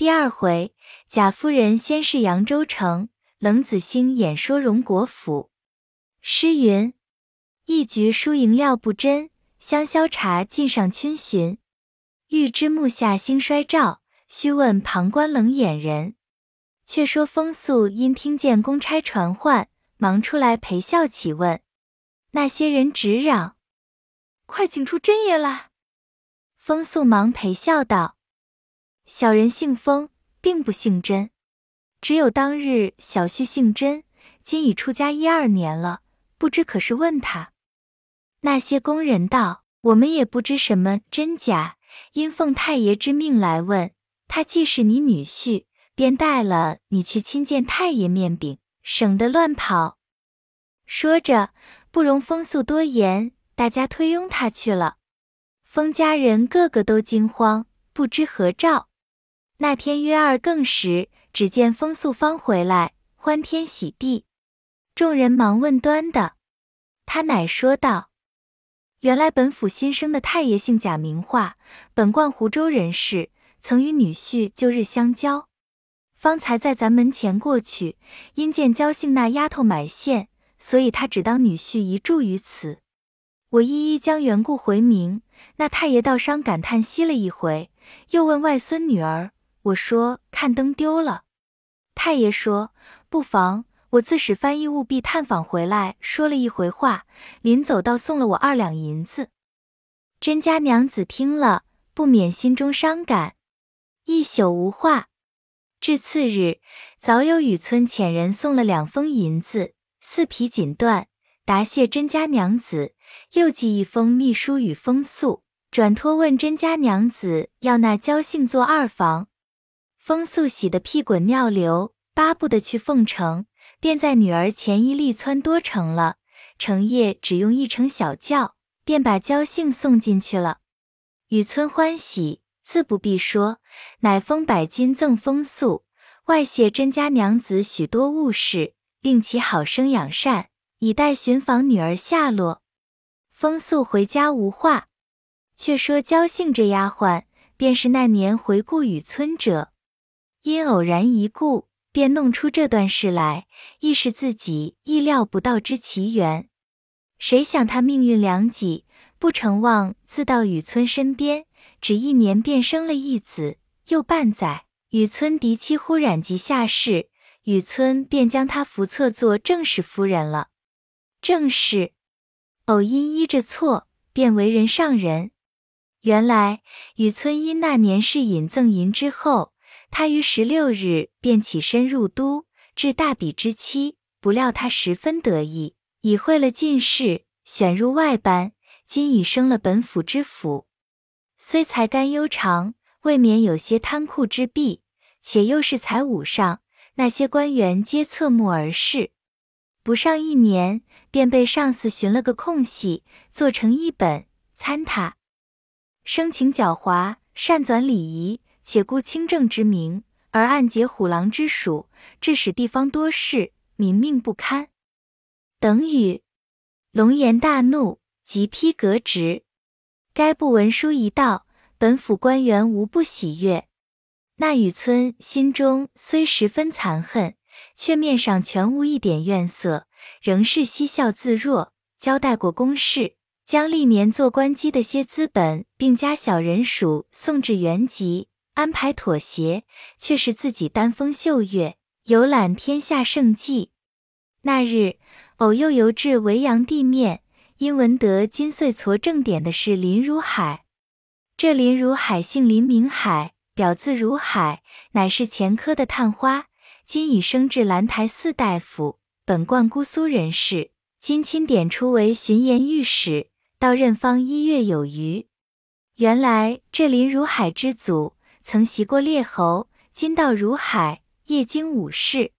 第二回，贾夫人先是扬州城，冷子兴演说荣国府。诗云：一局输赢料不真，香消茶尽上逡巡。欲知目下兴衰照，须问旁观冷眼人。却说风素因听见公差传唤，忙出来陪笑起问。那些人直嚷：“快请出真爷来！”风素忙陪笑道。小人姓封，并不姓甄，只有当日小婿姓甄，今已出家一二年了，不知可是问他。那些工人道：“我们也不知什么真假，因奉太爷之命来问他，既是你女婿，便带了你去亲见太爷面禀，省得乱跑。”说着，不容风素多言，大家推拥他去了。封家人个个都惊慌，不知何兆。那天约二更时，只见风素方回来，欢天喜地。众人忙问端的，他乃说道：“原来本府新生的太爷姓贾，名化，本贯湖州人士，曾与女婿旧日相交。方才在咱门前过去，因见焦姓那丫头买线，所以他只当女婿一住于此。我一一将缘故回明，那太爷倒伤感叹息了一回，又问外孙女儿。”我说看灯丢了，太爷说不妨，我自使翻译务必探访回来，说了一回话，临走倒送了我二两银子。甄家娘子听了，不免心中伤感，一宿无话。至次日，早有雨村遣人送了两封银子，四匹锦缎，答谢甄家娘子，又寄一封密书与风素，转托问甄家娘子要那焦姓做二房。风素喜得屁滚尿流，巴不得去凤城，便在女儿前一力窜多成了。成夜只用一乘小轿，便把焦姓送进去了。雨村欢喜，自不必说，乃封百金赠风素，外谢甄家娘子许多物事，令其好生养善，以待寻访女儿下落。风素回家无话，却说焦姓这丫鬟，便是那年回顾雨村者。因偶然一顾，便弄出这段事来，亦是自己意料不到之奇缘。谁想他命运良己，不成望自到雨村身边，只一年便生了一子。又半载，雨村嫡妻忽染疾下世，雨村便将他扶册做正室夫人了。正是偶因依着错，便为人上人。原来雨村因那年是引赠银之后。他于十六日便起身入都，至大比之期，不料他十分得意，已会了进士，选入外班，今已升了本府知府。虽才干悠长，未免有些贪酷之弊，且又是才武上，那些官员皆侧目而视。不上一年，便被上司寻了个空隙，做成一本参他。生情狡猾，善纂礼仪。且顾清正之名，而暗结虎狼之属，致使地方多事，民命不堪。等语，龙颜大怒，即批革职。该部文书一到，本府官员无不喜悦。那雨村心中虽十分残恨，却面上全无一点怨色，仍是嬉笑自若，交代过公事，将历年做官积的些资本，并加小人属送至原籍。安排妥协，却是自己丹峰秀月，游览天下胜迹。那日，偶又游至维扬地面，因闻得金穗矬正点的是林如海。这林如海姓林名海，表字如海，乃是前科的探花，今已升至兰台寺大夫，本贯姑苏人士，今钦点出为巡盐御史，到任方一月有余。原来这林如海之祖。曾袭过列侯，今到如海，夜经五世。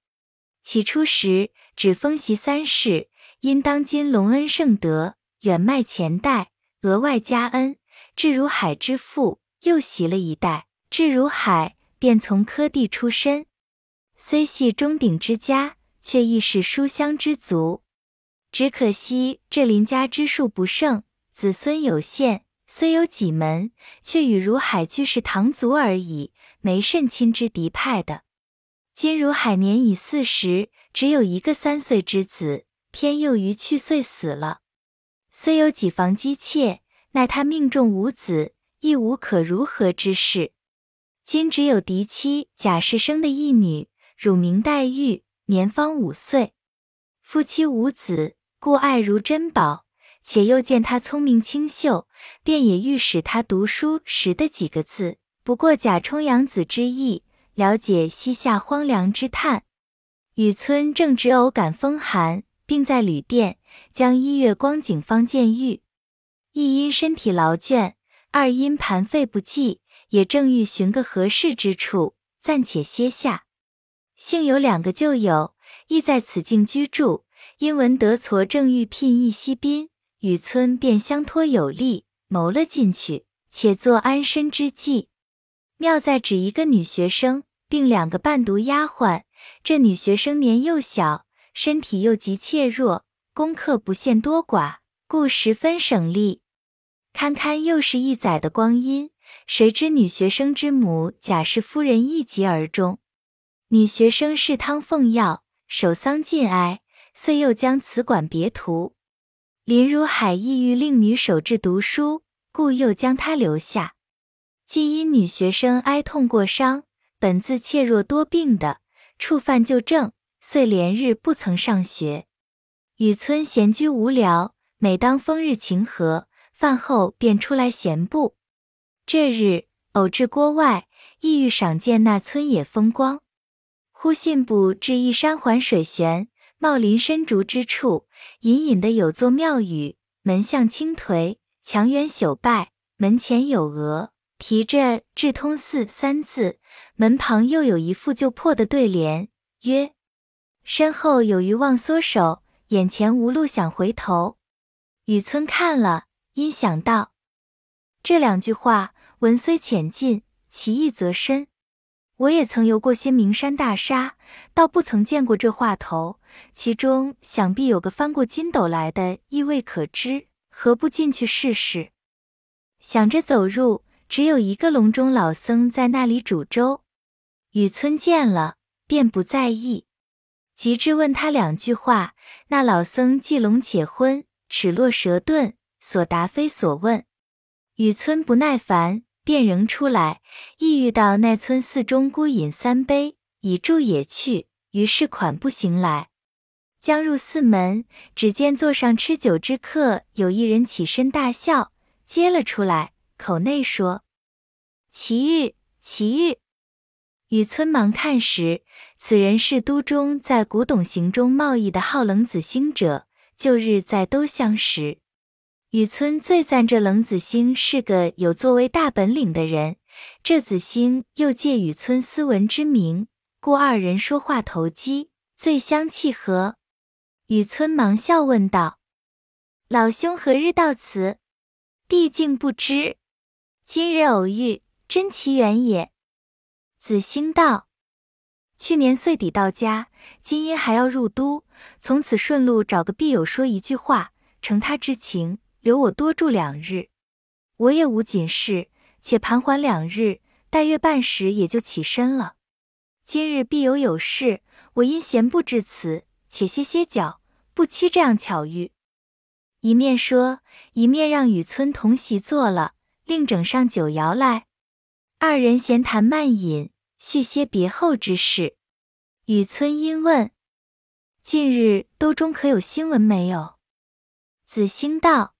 起初时只封袭三世，因当今隆恩盛德，远迈前代，额外加恩。至如海之父又袭了一代，至如海便从科第出身，虽系中鼎之家，却亦是书香之族。只可惜这林家之数不胜，子孙有限。虽有几门，却与如海俱是堂族而已，没甚亲之敌派的。今如海年已四十，只有一个三岁之子，偏又于去岁死了。虽有几房姬妾，奈他命中无子，亦无可如何之事。今只有嫡妻贾氏生的一女，乳名黛玉，年方五岁。夫妻无子，故爱如珍宝。且又见他聪明清秀，便也欲使他读书识的几个字，不过假充养子之意，了解西夏荒凉之叹。雨村正值偶感风寒，并在旅店，将一月光景方见玉。一因身体劳倦，二因盘费不济，也正欲寻个合适之处暂且歇下。幸有两个旧友亦在此境居住，因闻得痤正欲聘一西宾。雨村便相托有力，谋了进去，且做安身之计。妙在只一个女学生，并两个伴读丫鬟。这女学生年幼小，身体又极怯弱，功课不限多寡，故十分省力。堪堪又是一载的光阴，谁知女学生之母贾氏夫人一疾而终。女学生侍汤奉药，守丧尽哀，遂又将此馆别图。林如海意欲令女守志读书，故又将她留下。既因女学生哀痛过伤，本自怯弱多病的，触犯旧症，遂连日不曾上学。雨村闲居无聊，每当风日晴和，饭后便出来闲步。这日偶至郭外，意欲赏见那村野风光，忽信步至一山环水悬。茂林深竹之处，隐隐的有座庙宇，门向青颓，墙垣朽败，门前有额，题着“智通寺”三字，门旁又有一副旧破的对联，曰：“身后有余忘缩手，眼前无路想回头。”雨村看了，因想到这两句话，文虽浅近，其意则深。我也曾游过些名山大沙，倒不曾见过这话头。其中想必有个翻过筋斗来的，亦未可知。何不进去试试？想着走入，只有一个笼中老僧在那里煮粥。雨村见了，便不在意，及至问他两句话，那老僧既聋且昏，齿落舌钝，所答非所问。雨村不耐烦。便仍出来，意欲到那村寺中孤饮三杯，以助也去。于是款步行来，将入寺门，只见座上吃酒之客有一人起身大笑，接了出来，口内说：“奇遇，奇遇。”与村忙看时，此人是都中在古董行中贸易的好冷子兴者，旧日在都相识。雨村最赞这冷子兴是个有作为大本领的人，这子兴又借雨村斯文之名，故二人说话投机，最相契合。雨村忙笑问道：“老兄何日到此？弟竟不知。今日偶遇，真奇缘也。”子兴道：“去年岁底到家，今因还要入都，从此顺路找个必友说一句话，承他之情。”留我多住两日，我也无紧事，且盘桓两日，待月半时也就起身了。今日必有有事，我因闲步至此，且歇歇脚，不期这样巧遇。一面说，一面让雨村同席坐了，另整上酒肴来，二人闲谈慢饮，叙些别后之事。雨村因问：“近日都中可有新闻没有？”子兴道。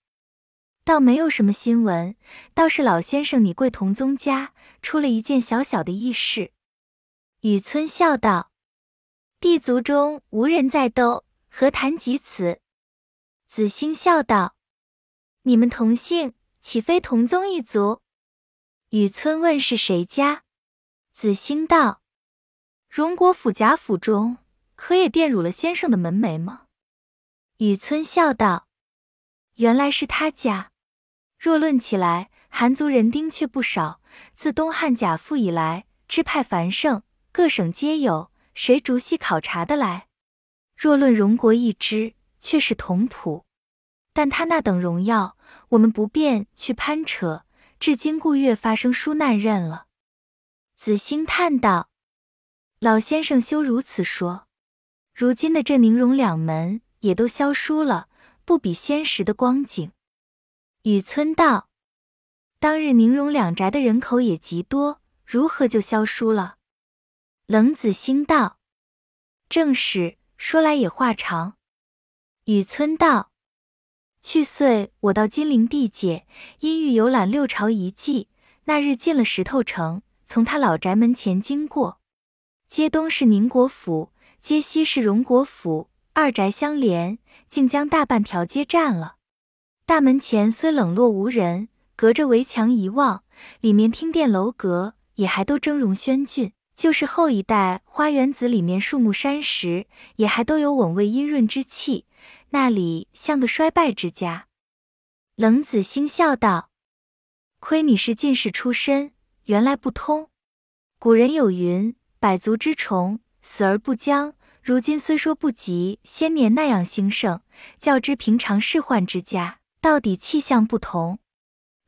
倒没有什么新闻，倒是老先生你贵同宗家出了一件小小的异事。雨村笑道：“弟族中无人在斗，何谈及此？”子兴笑道：“你们同姓，岂非同宗一族？”雨村问是谁家，子兴道：“荣国府贾府中，可也玷辱了先生的门楣吗？”雨村笑道：“原来是他家。”若论起来，韩族人丁却不少。自东汉贾父以来，支派繁盛，各省皆有，谁逐细考察的来？若论荣国一支，却是同谱。但他那等荣耀，我们不便去攀扯，至今故越发生疏难认了。子兴叹道：“老先生休如此说，如今的这宁荣两门也都消疏了，不比先时的光景。”雨村道：“当日宁荣两宅的人口也极多，如何就消疏了？”冷子兴道：“正是，说来也话长。”雨村道：“去岁我到金陵地界，因欲游览六朝遗迹，那日进了石头城，从他老宅门前经过，街东是宁国府，街西是荣国府，二宅相连，竟将大半条街占了。大门前虽冷落无人，隔着围墙一望，里面厅殿楼阁也还都峥嵘轩峻。就是后一代花园子里面树木山石，也还都有稳味阴润之气。”那里像个衰败之家，冷子兴笑道：“亏你是进士出身，原来不通。古人有云：百足之虫，死而不僵。如今虽说不及先年那样兴盛，较之平常世宦之家，到底气象不同。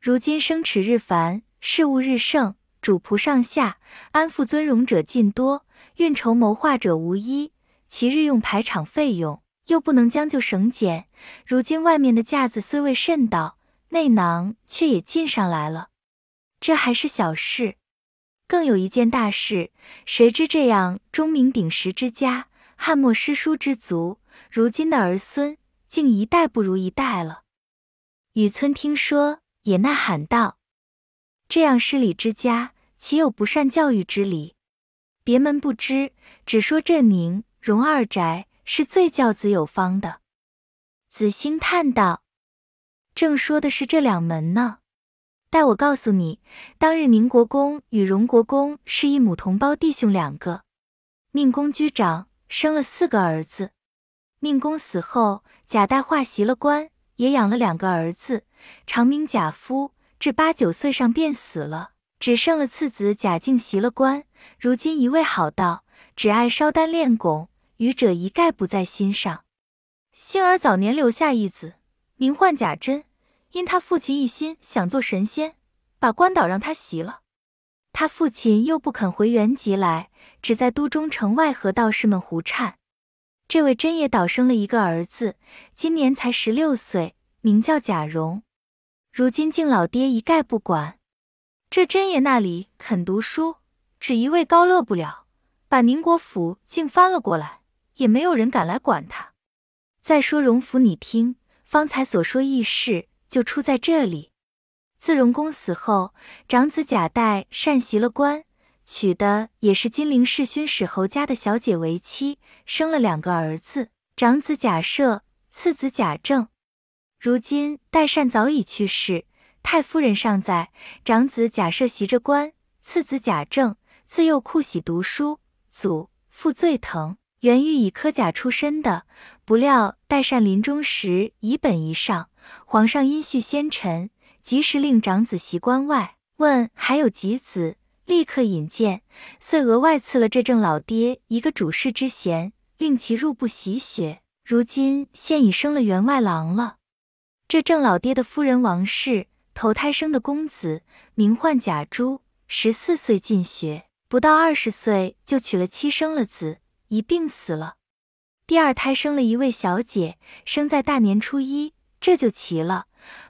如今生齿日繁，事务日盛，主仆上下安富尊荣者尽多，运筹谋划者无一，其日用排场费用。”又不能将就省俭，如今外面的架子虽未甚到，内囊却也进上来了。这还是小事，更有一件大事。谁知这样钟鸣鼎食之家，汉末诗书之族，如今的儿孙竟一代不如一代了。雨村听说，也呐喊道：“这样失礼之家，岂有不善教育之理？别门不知，只说这宁荣二宅。”是最教子有方的。子兴叹道：“正说的是这两门呢。待我告诉你，当日宁国公与荣国公是一母同胞弟兄两个。宁公居长，生了四个儿子。宁公死后，贾代化袭了官，也养了两个儿子，长名贾夫，至八九岁上便死了，只剩了次子贾敬袭了官。如今一味好道，只爱烧丹炼汞。”愚者一概不在心上。幸而早年留下一子，名唤贾珍，因他父亲一心想做神仙，把官岛让他袭了。他父亲又不肯回原籍来，只在都中城外和道士们胡颤。这位真也倒生了一个儿子，今年才十六岁，名叫贾蓉。如今敬老爹一概不管，这真爷那里肯读书，只一位高乐不了，把宁国府竟翻了过来。也没有人敢来管他。再说荣府，你听，方才所说轶事就出在这里。自荣公死后，长子贾代善袭了官，娶的也是金陵世勋史侯家的小姐为妻，生了两个儿子，长子贾赦，次子贾政。如今代善早已去世，太夫人尚在，长子贾赦袭着官，次子贾政自幼酷喜读书，祖父最疼。原欲以科甲出身的，不料代善临终时以本一上，皇上因恤先臣，及时令长子袭关外，问还有几子，立刻引荐，遂额外赐了这郑老爹一个主事之衔，令其入部习学。如今现已升了员外郎了。这郑老爹的夫人王氏投胎生的公子，名唤贾珠，十四岁进学，不到二十岁就娶了妻，生了子。一病死了，第二胎生了一位小姐，生在大年初一，这就奇了。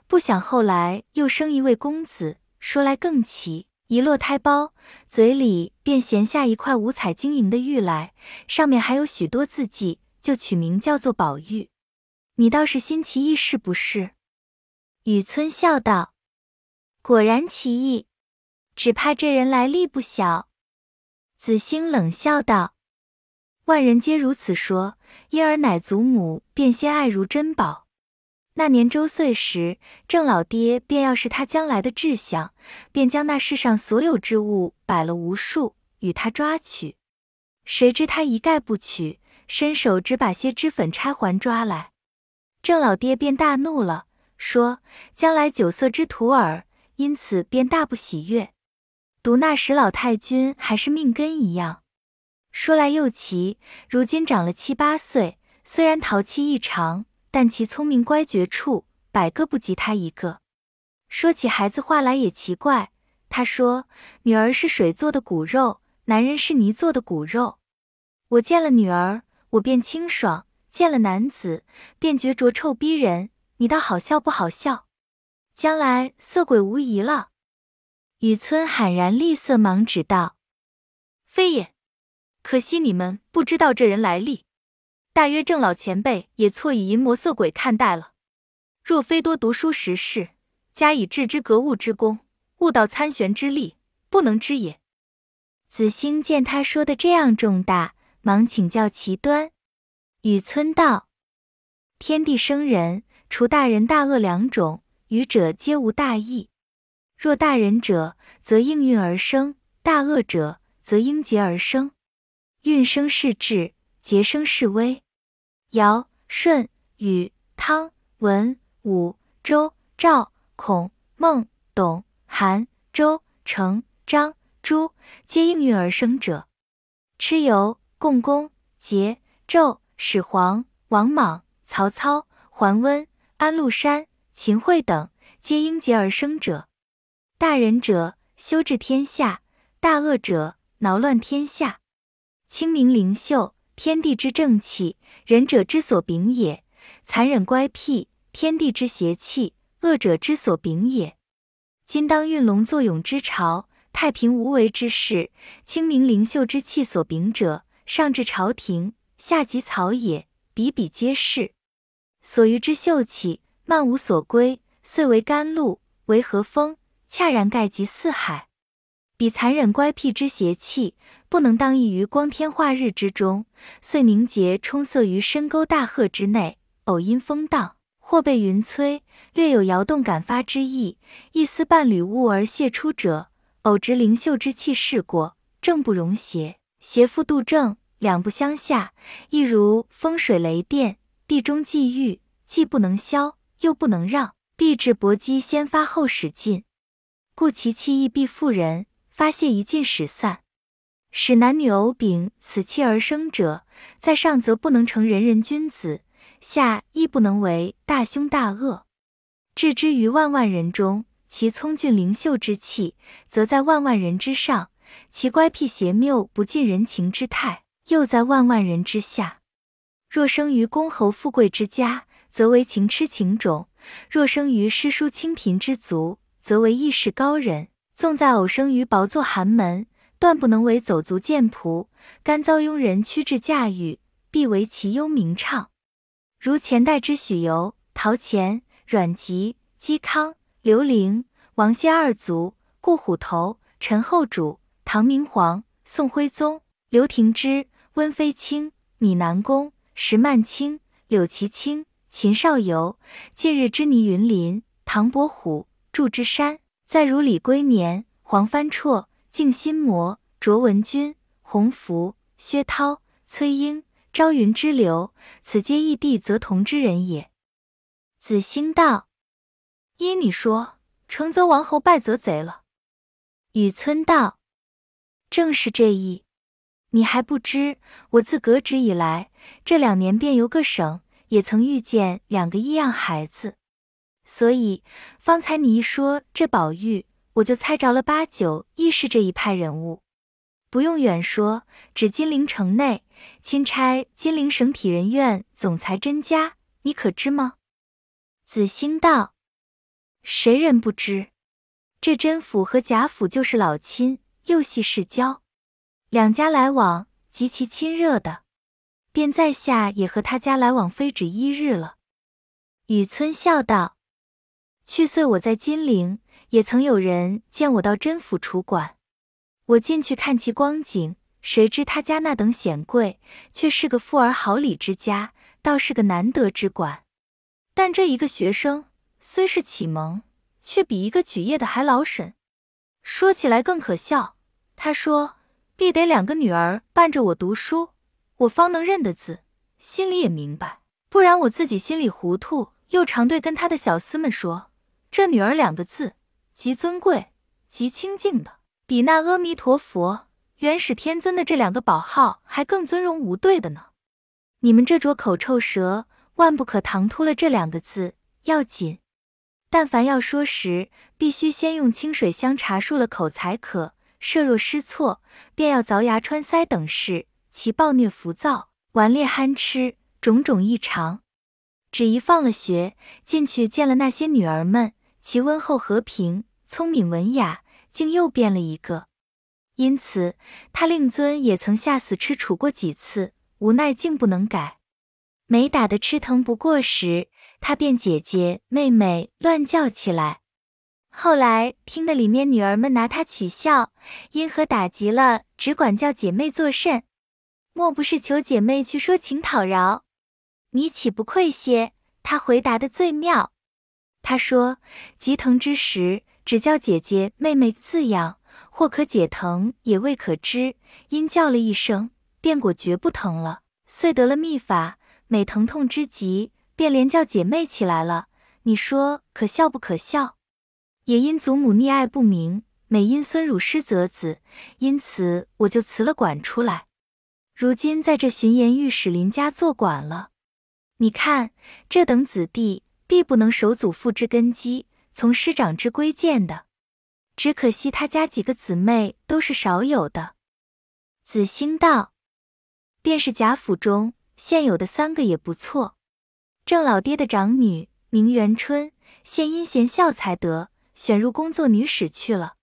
不想后来又生一位公子，说来更奇。一落胎包，嘴里便衔下一块五彩晶莹的玉来，上面还有许多字迹，就取名叫做宝玉。你倒是新奇异是不是？雨村笑道：“果然奇异，只怕这人来历不小。”子兴冷笑道。万人皆如此说，因而乃祖母便先爱如珍宝。那年周岁时，郑老爹便要是他将来的志向，便将那世上所有之物摆了无数，与他抓取。谁知他一概不取，伸手只把些脂粉钗环抓来。郑老爹便大怒了，说：“将来酒色之徒耳。”因此便大不喜悦。独那时老太君还是命根一样。说来又奇，如今长了七八岁，虽然淘气异常，但其聪明乖觉处，百个不及他一个。说起孩子话来也奇怪，他说：“女儿是水做的骨肉，男人是泥做的骨肉。我见了女儿，我便清爽；见了男子，便觉浊臭逼人。你倒好笑不好笑？将来色鬼无疑了。”雨村喊然厉色忙指道：“非也，可惜你们不知道这人来历。大约郑老前辈也错以淫魔色鬼看待了。若非多读书识事，加以致之格物之功。”悟道参玄之力，不能知也。子兴见他说的这样重大，忙请教其端。雨村道：天地生人，除大仁大恶两种，愚者皆无大义。若大仁者，则应运而生；大恶者，则应劫而生。运生是智，劫生是威。尧、舜、禹、汤、文、武、周、赵、孔、孟、董。韩、周、成、张、朱，皆应运而生者；蚩尤、共工、桀、纣、始皇、王莽、曹操、桓温、安禄山、秦桧等，皆应劫而生者。大仁者，修治天下；大恶者，挠乱天下。清明灵秀，天地之正气，仁者之所秉也；残忍乖僻，天地之邪气，恶者之所秉也。今当运龙作俑之朝，太平无为之事，清明灵秀之气所秉者，上至朝廷，下及草野，比比皆是。所余之秀气，漫无所归，遂为甘露，为和风，恰然盖及四海。彼残忍乖僻之邪气，不能当益于光天化日之中，遂凝结充塞于深沟大壑之内，偶因风荡。或被云摧，略有摇动感发之意，一丝半缕雾而泄出者，偶值灵秀之气试过，正不容邪，邪复度正，两不相下，亦如风水雷电，地中际遇，既不能消，又不能让，必至搏击先发后使尽，故其气亦必复人，发泄一尽始散，使男女偶秉此气而生者，在上则不能成人人君子。下亦不能为大凶大恶，置之于万万人中，其聪俊灵秀之气，则在万万人之上；其乖僻邪谬不近人情之态，又在万万人之下。若生于公侯富贵之家，则为情痴情种；若生于诗书清贫之族，则为义士高人。纵在偶生于薄作寒门，断不能为走卒贱仆，甘遭庸人屈制驾驭，必为其优名唱。如前代之许由、陶潜、阮籍、嵇康、刘伶、王谢二族，顾虎头、陈后主、唐明皇、宋徽宗、刘廷芝、温飞卿、米南公、石曼卿、柳其清、秦少游，近日之倪云林、唐伯虎、祝枝山，再如李龟年、黄帆绰、静心魔、卓文君、洪福、薛涛、崔莺。朝云之流，此皆异地则同之人也。子兴道：依你说，成则王侯，败则贼了。雨村道：正是这意。你还不知，我自革职以来，这两年便游各省，也曾遇见两个异样孩子，所以方才你一说这宝玉，我就猜着了八九亦是这一派人物。不用远说，指金陵城内，钦差金陵省体仁院总裁甄家，你可知吗？子兴道：谁人不知？这甄府和贾府就是老亲，又系世交，两家来往极其亲热的，便在下也和他家来往非止一日了。雨村笑道：去岁我在金陵，也曾有人见我到甄府厨馆。我进去看其光景，谁知他家那等显贵，却是个富而好礼之家，倒是个难得之馆。但这一个学生虽是启蒙，却比一个举业的还老审。说起来更可笑，他说必得两个女儿伴着我读书，我方能认得字，心里也明白。不然我自己心里糊涂，又常对跟他的小厮们说，这女儿两个字，极尊贵，极清净的。比那阿弥陀佛、元始天尊的这两个宝号还更尊荣无对的呢。你们这拙口臭舌，万不可唐突了这两个字，要紧。但凡要说时，必须先用清水香茶漱了口才可。设若失措，便要凿牙穿腮等事，其暴虐浮躁、顽劣憨痴，种种异常。只一放了学，进去见了那些女儿们，其温厚和平、聪明文雅，竟又变了一个。因此，他令尊也曾下死吃楚过几次，无奈竟不能改。每打得吃疼不过时，他便姐姐妹妹乱叫起来。后来听得里面女儿们拿他取笑，因何打急了，只管叫姐妹作甚？莫不是求姐妹去说情讨饶？你岂不愧些？他回答的最妙。他说：急疼之时，只叫姐姐妹妹字样。或可解疼，也未可知。因叫了一声，便果绝不疼了。遂得了秘法，每疼痛之极，便连叫姐妹起来了。你说可笑不可笑？也因祖母溺爱不明，每因孙辱失则子，因此我就辞了管出来。如今在这巡盐御史林家做管了。你看这等子弟，必不能守祖父之根基，从师长之规谏的。只可惜他家几个姊妹都是少有的。子兴道，便是贾府中现有的三个也不错。郑老爹的长女名元春，现因贤孝才得选入宫作女史去了。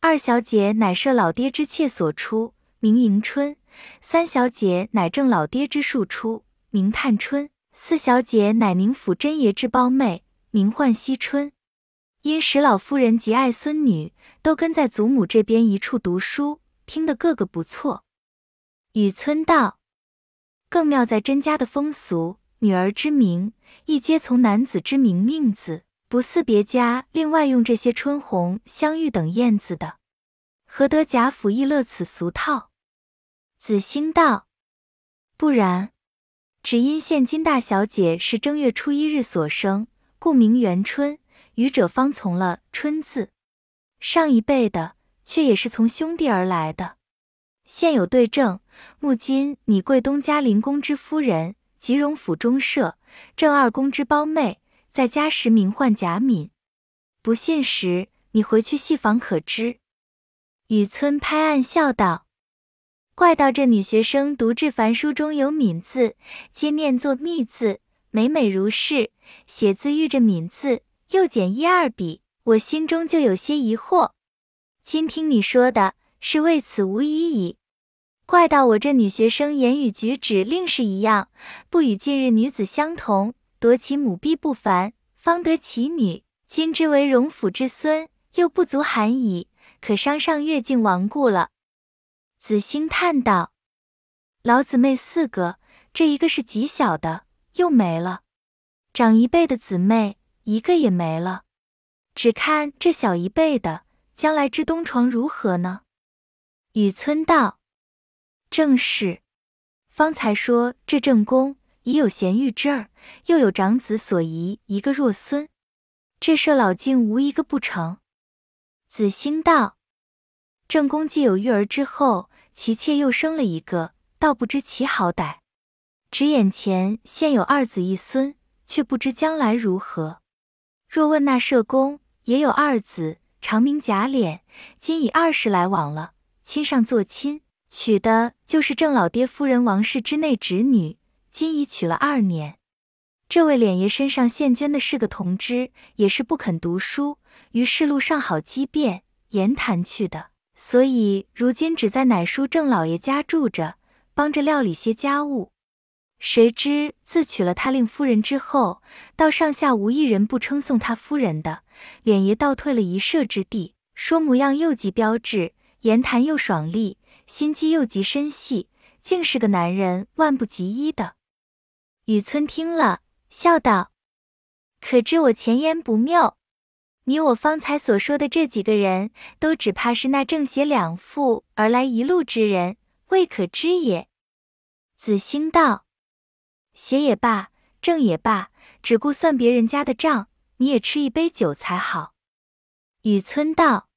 二小姐乃设老爹之妾所出，名迎春；三小姐乃郑老爹之庶出，名探春；四小姐乃宁府真爷之胞妹，名唤惜春。因史老夫人极爱孙女，都跟在祖母这边一处读书，听得个个不错。雨村道，更妙在甄家的风俗，女儿之名亦皆从男子之名命字，不似别家另外用这些春红、香玉等燕字的。何得贾府亦乐此俗套？子兴道，不然，只因现今大小姐是正月初一日所生，故名元春。愚者方从了春字，上一辈的却也是从兄弟而来的。现有对证，目今你贵东家林公之夫人，吉荣府中舍郑二公之胞妹，在家时名唤贾敏。不信时，你回去细访可知。雨村拍案笑道：“怪道这女学生读至凡书中有敏字，皆念作密字，每每如是写字遇着敏字。”又减一二笔，我心中就有些疑惑。今听你说的是为此无疑矣。怪到我这女学生言语举止另是一样，不与近日女子相同，夺其母婢不凡，方得其女。今之为荣府之孙，又不足罕矣，可伤上月境亡故了。子兴叹道：“老姊妹四个，这一个是极小的，又没了。长一辈的姊妹。”一个也没了，只看这小一辈的将来之东床如何呢？雨村道：“正是，方才说这正宫已有贤玉之儿，又有长子所遗一个弱孙，这舍老竟无一个不成。”子兴道：“正宫既有育儿之后，其妾又生了一个，倒不知其好歹。只眼前现有二子一孙，却不知将来如何。”若问那社公也有二子，长名贾琏，今已二十来往了，亲上做亲，娶的就是郑老爹夫人王氏之内侄女，今已娶了二年。这位琏爷身上现捐的是个同知，也是不肯读书，于是路上好机变言谈去的，所以如今只在奶叔郑老爷家住着，帮着料理些家务。谁知自娶了他令夫人之后，到上下无一人不称颂他夫人的，脸也倒退了一舍之地，说模样又极标致，言谈又爽利，心机又极深细，竟是个男人万不及一的。雨村听了，笑道：“可知我前言不谬？你我方才所说的这几个人都只怕是那正邪两副而来一路之人，未可知也。”子兴道。邪也罢，正也罢，只顾算别人家的账，你也吃一杯酒才好。雨村道：“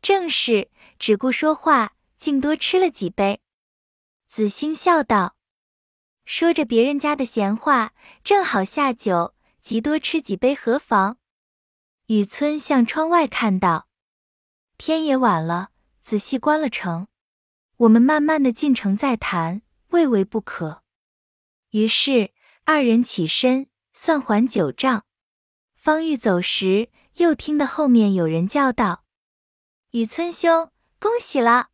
正是，只顾说话，竟多吃了几杯。”子兴笑道：“说着别人家的闲话，正好下酒，即多吃几杯何妨？”雨村向窗外看到，天也晚了，仔细关了城。我们慢慢的进城再谈，未为不可。于是二人起身，算还九丈。方欲走时，又听得后面有人叫道：“雨村兄，恭喜了！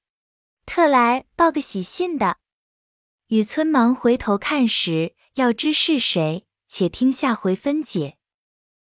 特来报个喜信的。”雨村忙回头看时，要知是谁，且听下回分解。